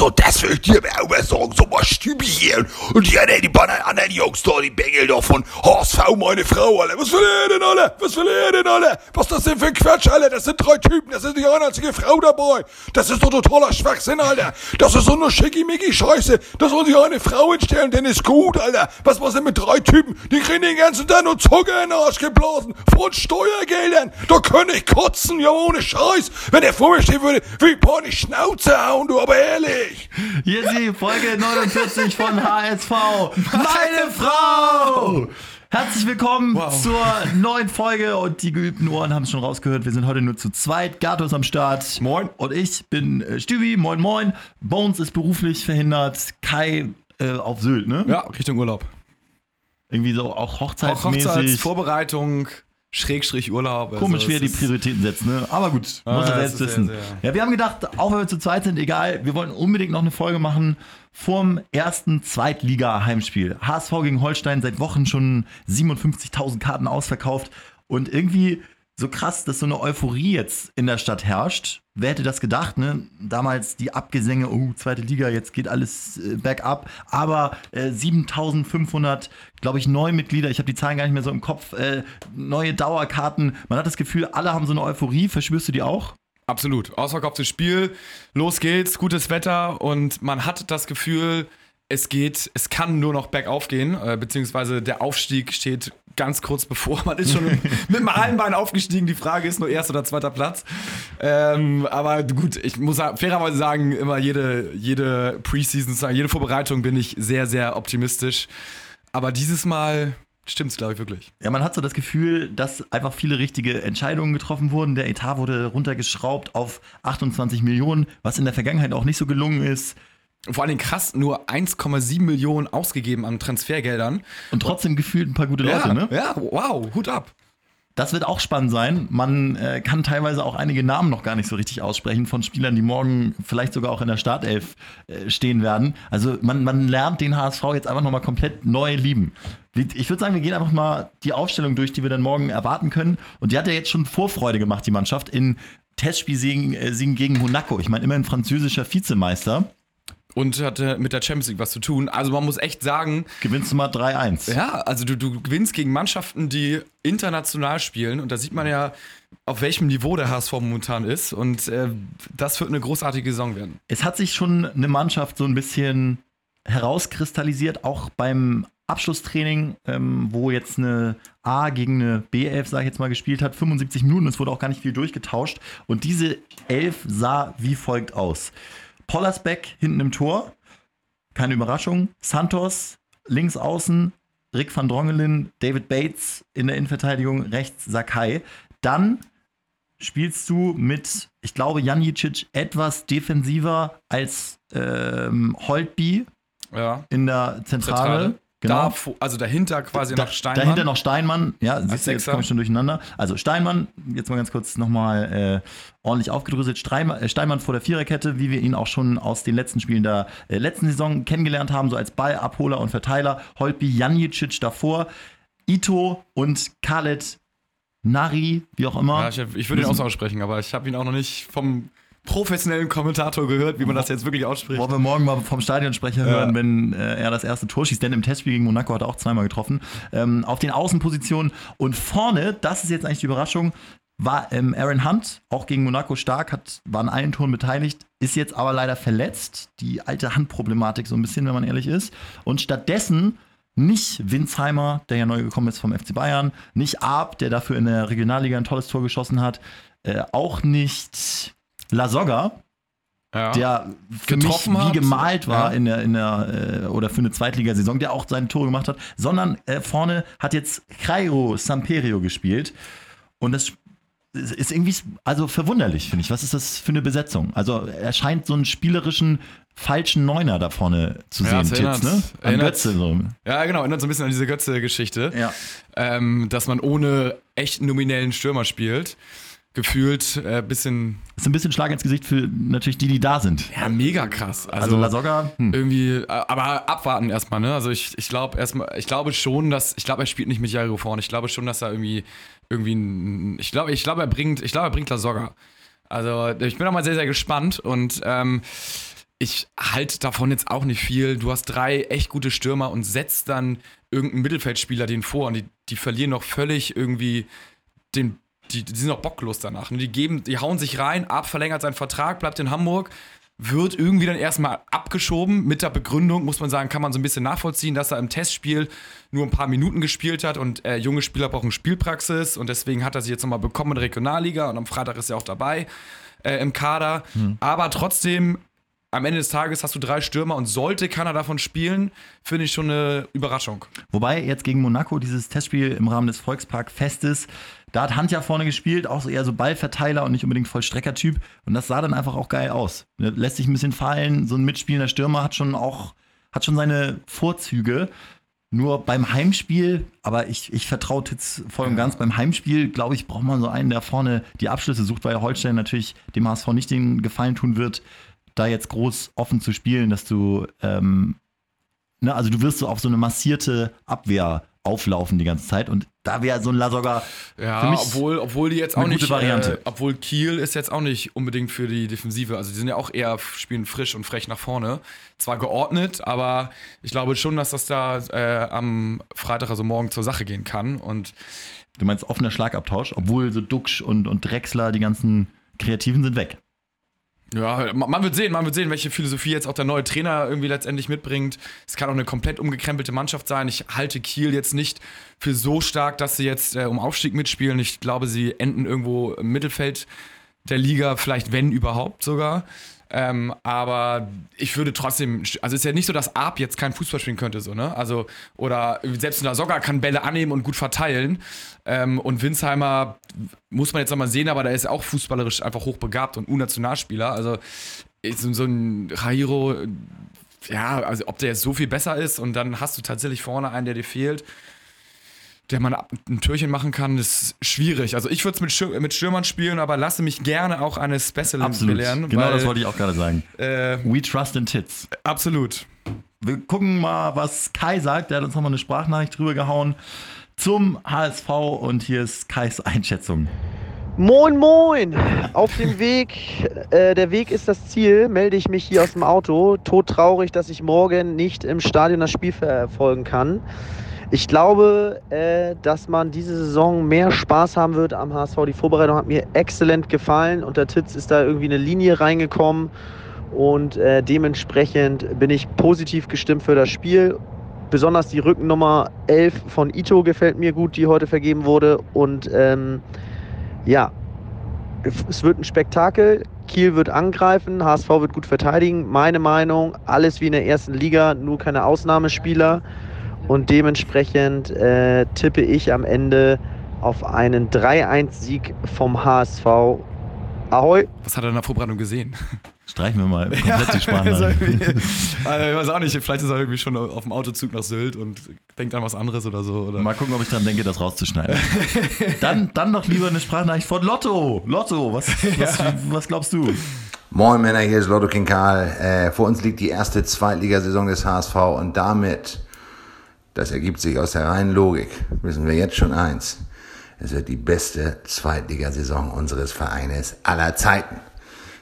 So, das will ich dir aber auch sagen. So mal Stübi hier. Und die anderen, die anderen, anderen Jungs da, die Bengel da von HSV, meine Frau, Alter. Was will ihr denn, alle? Was will ihr denn, alle? Was ist das denn für Quatsch, Alter? Das sind drei Typen, das ist nicht eine einzige Frau dabei. Das ist doch totaler Schwachsinn, Alter. Das ist so eine schickimicki-Scheiße. Das soll sich eine Frau hinstellen, denn ist gut, Alter. Was was denn mit drei Typen? Die kriegen den ganzen Tag nur Zucker in den Arsch geblasen. Von Steuergeldern. Da könnte ich kotzen, ja ohne Scheiß. Wenn der vor mir stehen würde, wie ein paar die Schnauze hauen, du, aber ehrlich. Hier ist die Folge 49 von HSV. Meine Frau! Herzlich willkommen Wow. zur neuen Folge und die geübten Ohren haben es schon rausgehört. Wir sind heute nur zu zweit. Gato ist am Start. Moin. Und ich bin äh, Stübi. Moin, moin. Bones ist beruflich verhindert. Kai äh, auf Sylt, ne? Ja, Richtung Urlaub. Irgendwie so auch Auch hochzeitsmäßig. Hochzeitsvorbereitung, Schrägstrich Urlaub. also Komisch, wie er es die Prioritäten setzt, ne? Aber gut, Ah, muss er ja, selbst wissen. sehr, Ja, wir haben gedacht, auch wenn wir zu zweit sind, egal, wir wollen unbedingt noch eine Folge machen vorm ersten Zweitliga-Heimspiel. HSV gegen Holstein, seit Wochen schon 57.000 Karten ausverkauft und irgendwie so krass, dass so eine Euphorie jetzt in der Stadt herrscht. Wer hätte das gedacht, ne? Damals die Abgesänge, oh, zweite Liga, jetzt geht alles äh, bergab. Aber äh, 7500, glaube ich, neue Mitglieder, ich habe die Zahlen gar nicht mehr so im Kopf, äh, neue Dauerkarten. Man hat das Gefühl, alle haben so eine Euphorie. Verspürst du die auch? Absolut. Ausverkauftes Spiel, los geht's, gutes Wetter und man hat das Gefühl, es geht, es kann nur noch bergauf gehen, äh, beziehungsweise der Aufstieg steht ganz kurz bevor. Man ist schon mit dem halben Bein aufgestiegen. Die Frage ist nur erster oder zweiter Platz. Ähm, aber gut, ich muss fairerweise sagen, immer jede, jede Preseason, jede Vorbereitung bin ich sehr, sehr optimistisch. Aber dieses Mal stimmt's, glaube ich, wirklich. Ja, man hat so das Gefühl, dass einfach viele richtige Entscheidungen getroffen wurden. Der Etat wurde runtergeschraubt auf 28 Millionen, was in der Vergangenheit auch nicht so gelungen ist. Vor allen Dingen krass, nur 1,7 Millionen ausgegeben an Transfergeldern. Und trotzdem gefühlt ein paar gute Leute, ja, ne? ja, wow, Hut ab. Das wird auch spannend sein. Man äh, kann teilweise auch einige Namen noch gar nicht so richtig aussprechen von Spielern, die morgen vielleicht sogar auch in der Startelf äh, stehen werden. Also man, man lernt den HSV jetzt einfach nochmal komplett neu lieben. Ich würde sagen, wir gehen einfach mal die Aufstellung durch, die wir dann morgen erwarten können. Und die hat ja jetzt schon Vorfreude gemacht, die Mannschaft, in Testspielsiegen äh, gegen Monaco. Ich meine, immerhin französischer Vizemeister. Und hatte mit der Champions League was zu tun. Also man muss echt sagen, Gewinnst du mal 3-1. ja, also du, du gewinnst gegen Mannschaften, die international spielen. Und da sieht man ja, auf welchem Niveau der HSV momentan ist. Und äh, das wird eine großartige Saison werden. Es hat sich schon eine Mannschaft so ein bisschen herauskristallisiert, auch beim Abschlusstraining, ähm, wo jetzt eine A gegen eine B11, sage ich jetzt mal, gespielt hat. 75 Minuten, es wurde auch gar nicht viel durchgetauscht. Und diese Elf sah wie folgt aus. Pollersbeck hinten im Tor, keine Überraschung. Santos links außen, Rick van Drongelen, David Bates in der Innenverteidigung, rechts Sakai. Dann spielst du mit, ich glaube, Janicic etwas defensiver als ähm, Holtby Ja. in der Zentrale. Zentrale. Genau. Da, also dahinter quasi Da- noch Steinmann. Dahinter noch Steinmann. Ja, siehst du, jetzt komme ich schon durcheinander. Also Steinmann, jetzt mal ganz kurz nochmal äh, ordentlich aufgedröselt. Steinmann, äh, Steinmann vor der Viererkette, wie wir ihn auch schon aus den letzten Spielen der äh, letzten Saison kennengelernt haben, so als Ballabholer und Verteiler. Holtby, Janicic davor, Ito und Khaled Nari, wie auch immer. Ja, ich, ich würde ihn auch so aussprechen, aber ich habe ihn auch noch nicht vom professionellen Kommentator gehört, wie man das jetzt wirklich ausspricht. Wollen wir morgen mal vom Stadionsprecher hören, wenn äh, er das erste Tor schießt. Denn im Testspiel gegen Monaco hat er auch zweimal getroffen. Ähm, auf den Außenpositionen und vorne, das ist jetzt eigentlich die Überraschung, war ähm, Aaron Hunt, auch gegen Monaco stark, hat, war an allen Toren beteiligt, ist jetzt aber leider verletzt. Die alte Handproblematik so ein bisschen, wenn man ehrlich ist. Und stattdessen nicht Winsheimer, der ja neu gekommen ist vom FC Bayern, nicht Arp, der dafür in der Regionalliga ein tolles Tor geschossen hat, äh, auch nicht Lasogga, ja. der für Getroffen mich wie hat. gemalt war Ja. in der, in der äh, oder für eine Zweitligasaison, der auch seine Tore gemacht hat, sondern äh, vorne hat jetzt Cairo Samperio gespielt und das ist irgendwie also verwunderlich, finde ich. Was ist das für eine Besetzung? Also er scheint so einen spielerischen falschen Neuner da vorne zu Ja, sehen, erinnert- ne? An erinnert- Götze so. ja, genau, erinnert so ein bisschen an diese Götze-Geschichte. Ja. ähm, dass man ohne echten nominellen Stürmer spielt. Gefühlt äh, bisschen, Ist ein bisschen Schlag ins Gesicht für natürlich die, die da sind. ja, mega krass. Also, Also, Lasogga, hm. irgendwie, äh, aber abwarten erstmal, ne? Also ich, ich glaube erstmal, ich glaube schon, dass, ich glaube, er spielt nicht mit Jairo vorne. Ich glaube schon, dass er irgendwie, irgendwie, ein, ich glaube, ich glaube, er bringt, ich glaube, er bringt Lasogga. Also ich bin auch mal sehr, sehr gespannt und ähm, ich halte davon jetzt auch nicht viel. Du hast drei echt gute Stürmer und setzt dann irgendeinen Mittelfeldspieler den vor und die, die verlieren noch völlig irgendwie den. Die, die sind noch bocklos danach. Die, geben, die hauen sich rein, ab, verlängert seinen Vertrag, bleibt in Hamburg, wird irgendwie dann erstmal abgeschoben. Mit der Begründung, muss man sagen, kann man so ein bisschen nachvollziehen, dass er im Testspiel nur ein paar Minuten gespielt hat und äh, junge Spieler brauchen Spielpraxis und deswegen hat er sich jetzt nochmal bekommen in der Regionalliga und am Freitag ist er auch dabei äh, im Kader. Hm. Aber trotzdem am Ende des Tages hast du drei Stürmer und sollte keiner davon spielen, finde ich schon eine Überraschung. Wobei jetzt gegen Monaco dieses Testspiel im Rahmen des Volkspark-Festes, da hat Hand ja vorne gespielt, auch so eher so Ballverteiler und nicht unbedingt Vollstreckertyp. Und das sah dann einfach auch geil aus. Lässt sich ein bisschen fallen, so ein mitspielender Stürmer hat schon auch, hat schon seine Vorzüge. Nur beim Heimspiel, aber ich, ich vertraue Titz voll und ganz, beim Heimspiel, glaube ich, braucht man so einen, der vorne die Abschlüsse sucht, weil Holstein natürlich dem HSV nicht den Gefallen tun wird, da jetzt groß offen zu spielen, dass du, ähm, ne, also du wirst so auf so eine massierte Abwehr auflaufen die ganze Zeit und da wäre so ein Lasogga ja, für mich obwohl, obwohl die jetzt auch nicht, Variante. Äh, obwohl Kiel ist jetzt auch nicht unbedingt für die Defensive, also die sind ja auch eher spielen frisch und frech nach vorne, zwar geordnet, aber ich glaube schon, dass das da äh, am Freitag, also morgen zur Sache gehen kann und Du meinst offener Schlagabtausch, obwohl so Duxch und, und Drexler, die ganzen Kreativen sind weg. Ja, man wird sehen, man wird sehen, welche Philosophie jetzt auch der neue Trainer irgendwie letztendlich mitbringt. Es kann auch eine komplett umgekrempelte Mannschaft sein. Ich halte Kiel jetzt nicht für so stark, dass sie jetzt äh, um Aufstieg mitspielen. Ich glaube, sie enden irgendwo im Mittelfeld der Liga, vielleicht wenn überhaupt sogar. Ähm, aber ich würde trotzdem, also ist ja nicht so, dass Arp jetzt kein Fußball spielen könnte, so, ne? Also, oder selbst der Sogger kann Bälle annehmen und gut verteilen. Ähm, und Winsheimer muss man jetzt nochmal sehen, aber der ist auch fußballerisch einfach hochbegabt und U-Nationalspieler. Also, so, so ein Jairo, ja, also ob der jetzt so viel besser ist und dann hast du tatsächlich vorne einen, der dir fehlt der man ein Türchen machen kann, ist schwierig. Also ich würde es mit, Stür mit Stürmern spielen, aber lasse mich gerne auch eine Specialin lernen. Genau weil, das wollte ich auch gerade sagen. Äh, We trust in Tits. Absolut. Wir gucken mal, was Kai sagt. Der hat uns nochmal eine Sprachnachricht drüber gehauen zum HSV und hier ist Kais Einschätzung. Moin, moin! Auf dem Weg, äh, der Weg ist das Ziel, melde ich mich hier aus dem Auto. Todtraurig, dass ich morgen nicht im Stadion das Spiel verfolgen kann. Ich glaube, äh, dass man diese Saison mehr Spaß haben wird am HSV. Die Vorbereitung hat mir exzellent gefallen. Unter Titz ist da irgendwie eine Linie reingekommen. Und äh, dementsprechend bin ich positiv gestimmt für das Spiel. Besonders die Rückennummer 11 von Ito gefällt mir gut, die heute vergeben wurde. Und ähm, ja, es wird ein Spektakel. Kiel wird angreifen, HSV wird gut verteidigen. Meine Meinung, alles wie in der ersten Liga, nur keine Ausnahmespieler. Und dementsprechend äh, tippe ich am Ende auf einen 3-1-Sieg vom HSV. Ahoi! Was hat er in der Vorbereitung gesehen? Streichen wir mal komplett ja, die Sprache. also, ich weiß auch nicht, vielleicht ist er irgendwie schon auf dem Autozug nach Sylt und denkt an was anderes oder so. Oder? Mal gucken, ob ich dran denke, das rauszuschneiden. dann, dann noch lieber eine Sprachnachricht von Lotto. Lotto, was, was, ja. was glaubst du? Moin Männer, hier ist Lotto Kinkal. Äh, vor uns liegt die erste Zweitligasaison des HSV und damit das ergibt sich aus der reinen Logik. Wissen wir jetzt schon eins. Es wird die beste Zweitligasaison unseres Vereines aller Zeiten.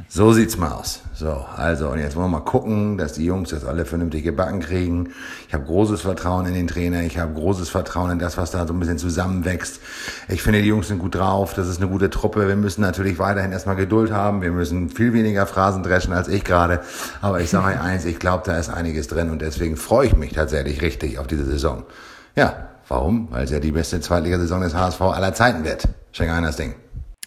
So sieht's mal aus. So, also, und jetzt wollen wir mal gucken, dass die Jungs das alle vernünftig gebacken kriegen. Ich habe großes Vertrauen in den Trainer. Ich habe großes Vertrauen in das, was da so ein bisschen zusammenwächst. Ich finde, die Jungs sind gut drauf. Das ist eine gute Truppe. Wir müssen natürlich weiterhin erstmal Geduld haben. Wir müssen viel weniger Phrasen dreschen als ich gerade. Aber ich sage euch eins, ich glaube, da ist einiges drin und deswegen freue ich mich tatsächlich richtig auf diese Saison. Ja, warum? Weil es ja die beste Zweitligasaison des HSV aller Zeiten wird. Schenk ein das Ding.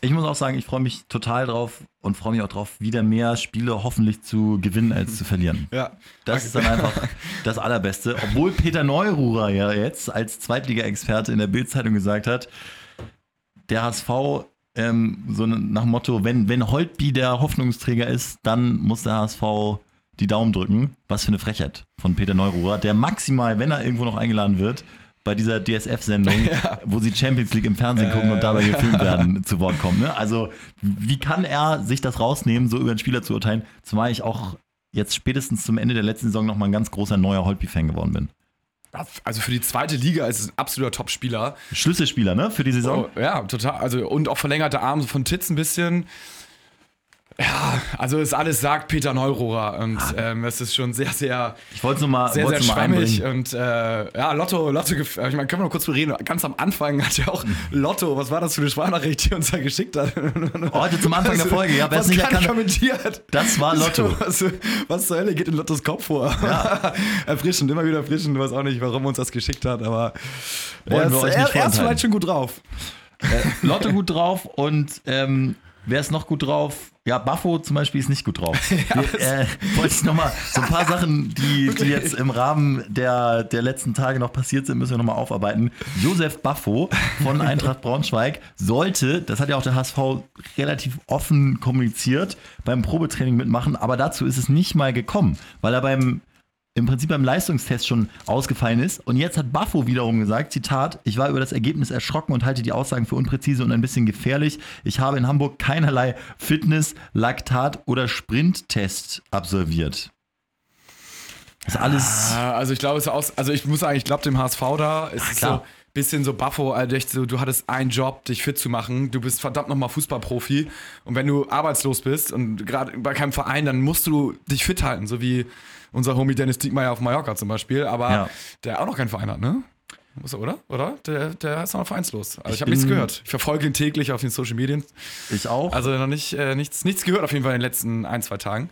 Ich muss auch sagen, ich freue mich total drauf und freue mich auch drauf, wieder mehr Spiele hoffentlich zu gewinnen als zu verlieren. Ja. Das ist dann einfach das Allerbeste. Obwohl Peter Neururer ja jetzt als Zweitliga-Experte in der Bildzeitung gesagt hat, der HSV ähm, so nach dem Motto, wenn, wenn Holtby der Hoffnungsträger ist, dann muss der HSV die Daumen drücken. Was für eine Frechheit von Peter Neururer, der maximal, wenn er irgendwo noch eingeladen wird, bei dieser DSF-Sendung, ja. wo sie Champions League im Fernsehen gucken und dabei gefilmt werden, zu Wort kommen. Ne? Also, wie kann er sich das rausnehmen, so über einen Spieler zu urteilen? Zumal ich auch jetzt spätestens zum Ende der letzten Saison nochmal ein ganz großer neuer Holtby-Fan geworden bin. Also für die zweite Liga ist es ein absoluter Top-Spieler. Schlüsselspieler, ne? Für die Saison. Oh, ja, total. Also, und auch verlängerte Arme von Titz ein bisschen. Ja, also es alles sagt Peter Neurohrer und Ah. ähm, es ist schon sehr, sehr, Ich wollte mal, sehr, sehr schwammig und äh, ja, Lotto, Lotto, ich meine, können wir noch kurz reden. Ganz am Anfang hat ja auch Lotto, was war das für eine Sprachnachricht, die uns da geschickt hat? Heute zum Anfang der Folge, ja, wer es nicht erkannt kommentiert. Das war Lotto. Was, was zur Hölle geht in Lottos Kopf vor? erfrischend, immer wieder erfrischend. Ich weiß auch nicht, warum er uns das geschickt hat, aber Wollen er, wir ist, euch nicht er, er ist vielleicht schon gut drauf. Lotto gut drauf und ähm, wer ist noch gut drauf? Ja, Baffo zum Beispiel ist nicht gut drauf. Wir, äh, wollte ich nochmal so ein paar Sachen, die, die jetzt im Rahmen der, der letzten Tage noch passiert sind, müssen wir nochmal aufarbeiten. Josef Baffo von Eintracht Braunschweig sollte, das hat ja auch der HSV relativ offen kommuniziert, beim Probetraining mitmachen, aber dazu ist es nicht mal gekommen, weil er beim im Prinzip beim Leistungstest schon ausgefallen ist. Und jetzt hat Baffo wiederum gesagt, Zitat, ich war über das Ergebnis erschrocken und halte die Aussagen für unpräzise und ein bisschen gefährlich. Ich habe in Hamburg keinerlei Fitness, Laktat oder Sprinttest absolviert. Das ist alles. Ja, also ich glaube, es ist aus, also ich muss sagen, ich glaube dem HSV da, es ist klar. so bisschen so Baffo, also echt so, du hattest einen Job, dich fit zu machen, du bist verdammt nochmal Fußballprofi und wenn du arbeitslos bist und gerade bei keinem Verein, dann musst du dich fit halten, so wie unser Homie Dennis Diekmeyer auf Mallorca zum Beispiel, aber Ja. der auch noch keinen Verein hat, ne? Muss er, oder? Oder? Der, der ist noch vereinslos. Also ich, Ich habe nichts gehört. Ich verfolge ihn täglich auf den Social Medien. Ich auch. Also noch nicht, äh, nichts, nichts gehört auf jeden Fall in den letzten ein, zwei Tagen.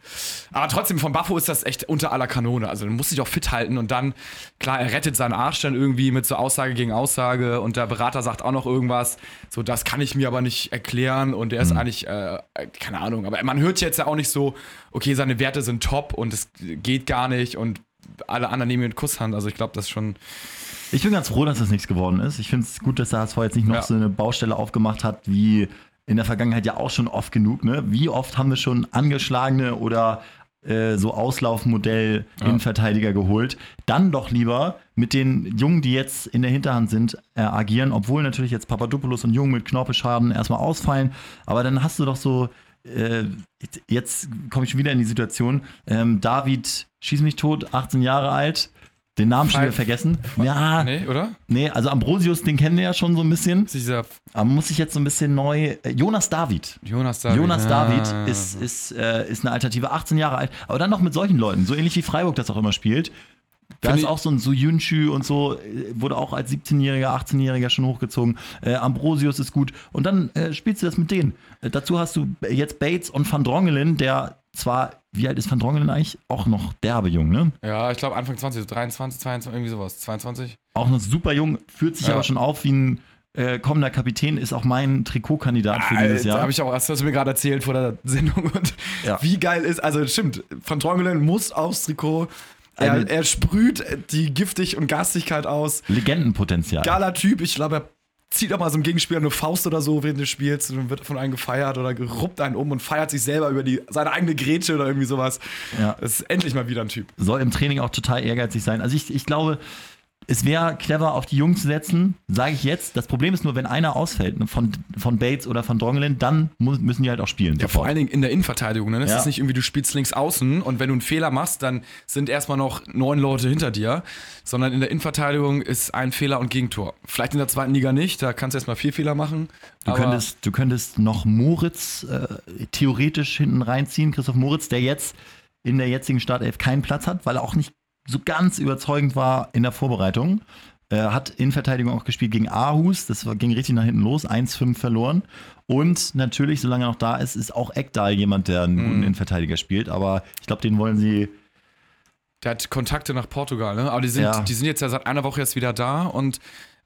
Aber trotzdem, von Baffo ist das echt unter aller Kanone. Also du musst dich auch fit halten und dann, klar, er rettet seinen Arsch dann irgendwie mit so Aussage gegen Aussage und der Berater sagt auch noch irgendwas, so das kann ich mir aber nicht erklären und der ist eigentlich, äh, keine Ahnung, aber man hört jetzt ja auch nicht so, okay, seine Werte sind top und es geht gar nicht und alle anderen nehmen ihn Kusshand. Also ich glaube, das ist schon, Ich bin ganz froh, dass das nichts geworden ist. Ich finde es gut, dass der HSV jetzt nicht noch Ja. so eine Baustelle aufgemacht hat, wie in der Vergangenheit ja auch schon oft genug. Ne? Wie oft haben wir schon angeschlagene oder äh, so Auslaufmodell Innenverteidiger geholt? Dann doch lieber mit den Jungen, die jetzt in der Hinterhand sind, äh, agieren, obwohl natürlich jetzt Papadopoulos und Jung mit Knorpelschaden erstmal ausfallen. Aber dann hast du doch so äh, jetzt komme ich schon wieder in die Situation. Ähm, David, schieß mich tot, 18 Jahre alt. Den Namen schon wieder vergessen. Ja, nee, oder? Nee, also Ambrosius, den kennen wir ja schon so ein bisschen. Dieser Aber muss ich jetzt so ein bisschen neu. äh, Jonas David. Jonas David. Jonas Ah. David ist, ist, äh, ist eine Alternative, 18 Jahre alt. Aber dann noch mit solchen Leuten, so ähnlich wie Freiburg das auch immer spielt. Da Find ist auch so ein Suyunchu und so, äh, wurde auch als 17-Jähriger, 18-Jähriger schon hochgezogen. Äh, Ambrosius ist gut. Und dann äh, spielst du das mit denen. Äh, dazu hast du jetzt Bates und Van Drongelen, der zwar, wie alt ist Van Drongelen eigentlich? Auch noch derbe jung, ne? Ja, ich glaube Anfang 20, so 23, 22, irgendwie sowas. 22. Auch noch super jung, führt sich Ja. aber schon auf wie ein äh, kommender Kapitän, ist auch mein Trikotkandidat für dieses Jahr. habe ich auch, hast du mir gerade erzählt vor der Sendung. Und Ja. wie geil ist, also stimmt, Van Drongelen muss aufs Trikot. Er, er sprüht die Giftig und Gastigkeit aus. Legendenpotenzial. Geiler Typ. Ich glaube, er zieht auch mal so einem Gegenspieler eine Faust oder so während des Spiels und wird von einem gefeiert oder geruppt einen um und feiert sich selber über die, seine eigene Grätsche oder irgendwie sowas. Ja. Das ist endlich mal wieder ein Typ. Soll im Training auch total ehrgeizig sein. Also ich, ich glaube, es wäre clever, auf die Jungs zu setzen, sage ich jetzt. Das Problem ist nur, wenn einer ausfällt, ne, von, von Bates oder von Drongelen, dann mu müssen die halt auch spielen. Ja, vor allen Dingen in der Innenverteidigung. Ne? Es Ja. ist nicht irgendwie, du spielst links außen und wenn du einen Fehler machst, dann sind erstmal noch neun Leute hinter dir, sondern in der Innenverteidigung ist ein Fehler und Gegentor. Vielleicht in der zweiten Liga nicht, da kannst du erstmal vier Fehler machen. Du könntest, du könntest noch Moritz äh, theoretisch hinten reinziehen, Christoph Moritz, der jetzt in der jetzigen Startelf keinen Platz hat, weil er auch nicht so ganz überzeugend war in der Vorbereitung. Äh, hat in Verteidigung auch gespielt gegen Aarhus, das war, ging richtig nach hinten los, 1-5 verloren. Und natürlich, solange er noch da ist, ist auch Eckdahl jemand, der einen guten Innenverteidiger spielt. Aber ich glaube, den wollen sie Der hat Kontakte nach Portugal, ne? Aber die sind, Ja. die sind jetzt ja seit einer Woche erst wieder da und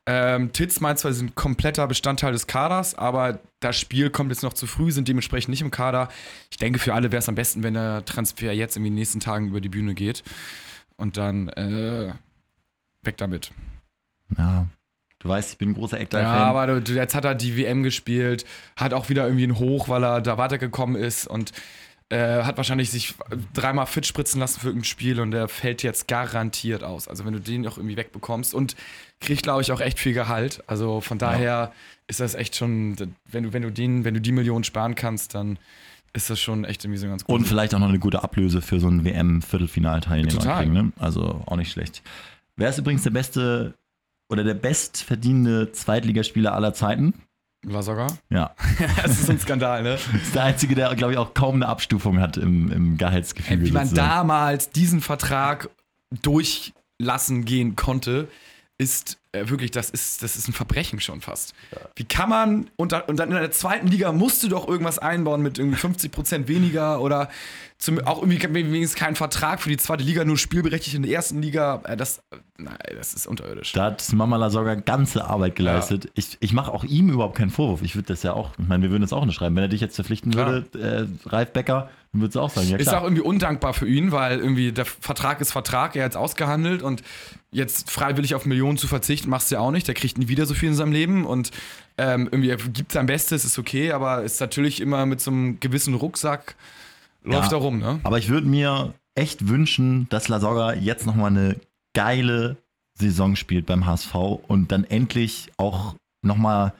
ähm, Titz meint zwar, sie sind kompletter Bestandteil des Kaders, aber das Spiel kommt jetzt noch zu früh, sind dementsprechend nicht im Kader. Ich denke, für alle wäre es am besten, wenn der Transfer jetzt in den nächsten Tagen über die Bühne geht. Und dann äh, weg damit. Ja, du weißt, ich bin ein großer Eckdahl-Fan. Ja, aber jetzt hat er die WM gespielt, hat auch wieder irgendwie ein Hoch, weil er da weitergekommen ist und äh, hat wahrscheinlich sich dreimal fit spritzen lassen für irgendein Spiel und der fällt jetzt garantiert aus. Also wenn du den auch irgendwie wegbekommst und kriegt, glaube ich, auch echt viel Gehalt. Also von daher ist das echt schon, wenn du, wenn du den, wenn du die Millionen sparen kannst, dann ist das schon echt irgendwie so ganz gut. Und vielleicht auch noch eine gute Ablöse für so einen WM-Viertelfinalteilnehmer kriegen. Ne? Also auch nicht schlecht. Wer ist übrigens der beste oder der bestverdienende Zweitligaspieler aller Zeiten? Lasogga? Ja. Das ist ein Skandal, ne? Ist der Einzige, der, glaube ich, auch kaum eine Abstufung hat im, im Gehaltsgefüge. Wie man sozusagen. damals diesen Vertrag durchlassen gehen konnte, ist äh, wirklich, das ist, das ist ein Verbrechen schon fast. Wie kann man, und, und dann in der zweiten Liga musst du doch irgendwas einbauen mit irgendwie 50% weniger oder zum, auch irgendwie wenigstens keinen Vertrag für die zweite Liga, nur spielberechtigt in der ersten Liga. Äh, das, nein, das ist unterirdisch. Da hat Mama Lasogga ganze Arbeit geleistet. Ich, ich mache auch ihm überhaupt keinen Vorwurf. Ich würde das ja auch, ich meine, wir würden das auch nicht schreiben. Wenn er dich jetzt verpflichten Klar. würde, äh, Ralf Becker, dann würdest du auch sagen, ja Ist klar. auch irgendwie undankbar für ihn, weil irgendwie der Vertrag ist Vertrag, er hat es ausgehandelt und jetzt freiwillig auf Millionen zu verzichten, machst du ja auch nicht. Der kriegt nie wieder so viel in seinem Leben und ähm, irgendwie er gibt sein Bestes, ist okay, aber ist natürlich immer mit so einem gewissen Rucksack läuft Ja. er rum, ne? Aber ich würde mir echt wünschen, dass Lasogga jetzt nochmal eine geile Saison spielt beim HSV und dann endlich auch nochmal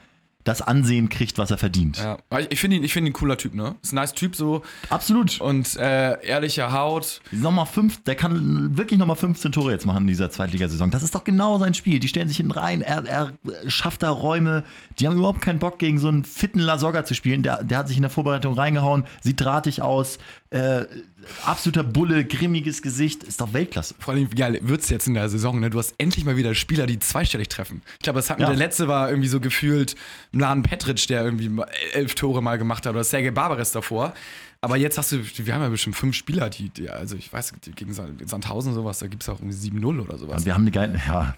das Ansehen kriegt, was er verdient. Ja, ich, finde ihn, ich finde ihn ein cooler Typ, ne? Ist ein nice Typ so Absolut. und äh, ehrliche Haut. Nochmal fünf, der kann wirklich nochmal 15 Tore jetzt machen in dieser Zweitligasaison. Das ist doch genau sein Spiel. Die stellen sich hinten rein, er, er schafft da Räume. Die haben überhaupt keinen Bock, gegen so einen fitten Lasogga zu spielen. Der, der hat sich in der Vorbereitung reingehauen, sieht drahtig aus, äh, absoluter Bulle, grimmiges Gesicht, ist doch Weltklasse. Vor allem, geil wird's jetzt in der Saison, ne? Du hast endlich mal wieder Spieler, die zweistellig treffen. Ich glaube, das hatten Ja. der letzte war irgendwie so gefühlt Mladen Petric, der irgendwie elf Tore mal gemacht hat, oder Sergei Barbares davor. Aber jetzt hast du, wir haben ja bestimmt fünf Spieler, die, die also ich weiß, gegen Sand- Sandhausen sowas, da gibt's auch irgendwie 7-0 oder sowas. Und wir haben eine geile, ja,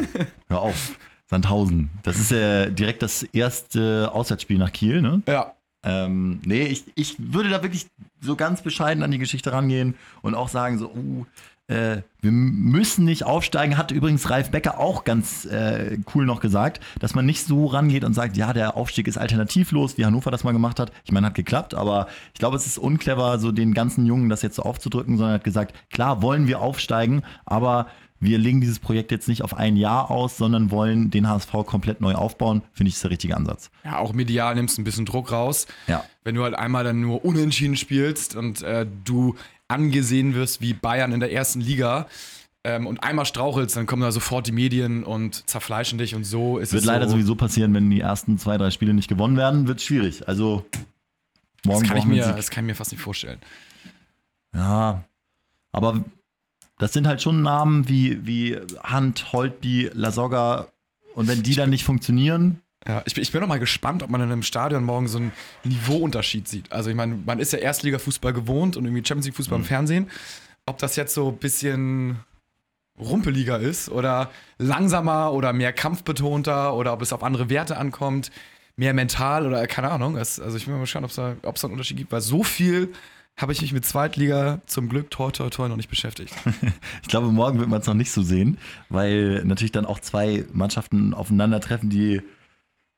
hör auf, Sandhausen. Das ist ja direkt das erste Auswärtsspiel nach Kiel, ne? Ja, Ähm, nee, ich, ich würde da wirklich so ganz bescheiden an die Geschichte rangehen und auch sagen so, uh, äh, wir müssen nicht aufsteigen. Hat übrigens Ralf Becker auch ganz äh, cool noch gesagt, dass man nicht so rangeht und sagt, ja, der Aufstieg ist alternativlos, wie Hannover das mal gemacht hat. Ich meine, hat geklappt, aber ich glaube, es ist unclever, so den ganzen Jungen das jetzt so aufzudrücken, sondern hat gesagt, klar wollen wir aufsteigen, aber wir legen dieses Projekt jetzt nicht auf ein Jahr aus, sondern wollen den HSV komplett neu aufbauen. Finde ich, ist der richtige Ansatz. ja, auch medial nimmst du ein bisschen Druck raus. Ja. Wenn du halt einmal dann nur unentschieden spielst und äh, du angesehen wirst wie Bayern in der ersten Liga ähm, und einmal strauchelst, dann kommen da sofort die Medien und zerfleischen dich und so ist Wird es leider so, sowieso passieren, wenn die ersten zwei, drei Spiele nicht gewonnen werden, wird schwierig. Also morgen Das kann, ich mir, das kann ich mir fast nicht vorstellen. Ja, aber das sind halt schon Namen wie, wie Hunt, Holtby, Lasogga. Und wenn die dann nicht funktionieren, Ja, ich, bin- ich bin noch mal gespannt, ob man in einem Stadion morgen so einen Niveauunterschied sieht. Also ich meine, man ist ja Erstliga-Fußball gewohnt und irgendwie Champions League-Fußball Mhm. im Fernsehen. Ob das jetzt so ein bisschen rumpeliger ist oder langsamer oder mehr kampfbetonter oder ob es auf andere Werte ankommt, mehr mental oder keine Ahnung. Also ich bin mal gespannt, ob es da, ob es da einen Unterschied gibt, weil so viel habe ich mich mit Zweitliga zum Glück toi toi toi noch nicht beschäftigt. ich glaube, morgen wird man es noch nicht so sehen, weil natürlich dann auch zwei Mannschaften aufeinandertreffen, die.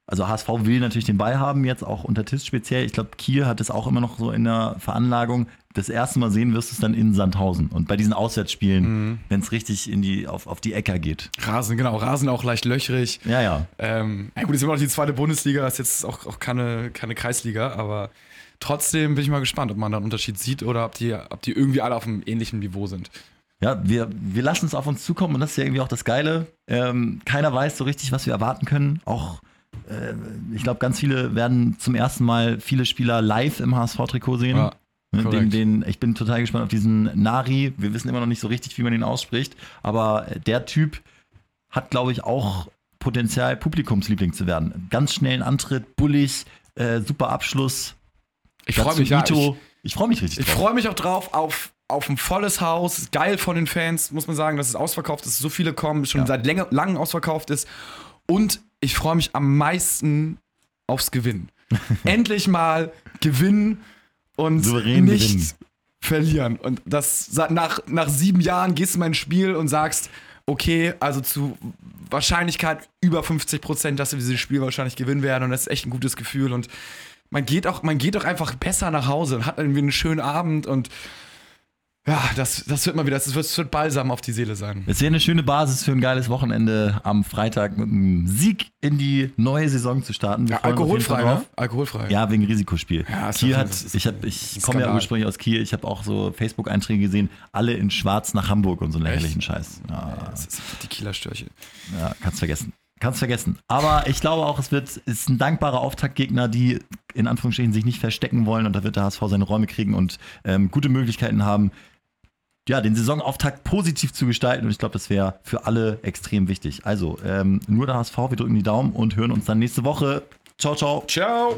Also HSV will natürlich den Ball haben, jetzt auch unter Tisch speziell. Ich glaube, Kiel hat es auch immer noch so in der Veranlagung. Das erste Mal sehen wirst du es dann in Sandhausen. Und bei diesen Auswärtsspielen, wenn es richtig in die, auf, auf die Äcker geht. Rasen, genau, Rasen auch leicht löchrig. Ja, ja. Ähm, gut, ist immer noch die zweite Bundesliga, ist jetzt auch, auch keine, keine Kreisliga, aber trotzdem bin ich mal gespannt, ob man da einen Unterschied sieht oder ob die, ob die irgendwie alle auf einem ähnlichen Niveau sind. Ja, wir, wir lassen es auf uns zukommen und das ist ja irgendwie auch das Geile. Ähm, keiner weiß so richtig, was wir erwarten können. Auch, ich glaube, ganz viele werden zum ersten Mal viele Spieler live im HSV-Trikot sehen. Ja, Ne, den, den, ich bin total gespannt auf diesen Nari. Wir wissen immer noch nicht so richtig, wie man ihn ausspricht. Aber der Typ hat, glaube ich, auch Potenzial, Publikumsliebling zu werden. Ganz schnellen Antritt, bullig, äh, super Abschluss. Ich freue mich, ja. Ich, Ich, freue mich richtig ich freue mich auch drauf auf, auf ein volles Haus. Geil von den Fans, muss man sagen, dass es ausverkauft ist, so viele kommen, schon Ja. seit länger, langem ausverkauft ist. Und ich freue mich am meisten aufs Gewinnen. Endlich mal gewinnen und Souverän nicht gewinnen. verlieren. Und das nach, nach sieben Jahren gehst du in mein Spiel und sagst, okay, also zu Wahrscheinlichkeit über 50 Prozent, dass wir dieses Spiel wahrscheinlich gewinnen werden. Und das ist echt ein gutes Gefühl. Und man geht auch, man geht auch einfach besser nach Hause und hat irgendwie einen schönen Abend und ja, das, das wird mal wieder, das wird, das wird balsam auf die Seele sein. Es wäre eine schöne Basis für ein geiles Wochenende am Freitag mit einem Sieg in die neue Saison zu starten. Ja, alkoholfrei, ne? Alkoholfrei. Ja, wegen Risikospiel. Ja, Kiel hat, ich, hab, ich komme ja ursprünglich aus Kiel, ich habe auch so Facebook-Einträge gesehen, alle in schwarz nach Hamburg und so einen Echt? lächerlichen Scheiß. Ja, Das ist die Kieler Störche. ja, kannst vergessen. Kannst vergessen. Aber ich glaube auch, es wird ist ein dankbarer Auftaktgegner, die in Anführungsstrichen sich nicht verstecken wollen und da wird der HSV seine Räume kriegen und ähm, gute Möglichkeiten haben, ja, den Saisonauftakt positiv zu gestalten und ich glaube, das wäre für alle extrem wichtig. Also, ähm, nur der HSV, wir drücken die Daumen und hören uns dann nächste Woche. Ciao, ciao. Ciao.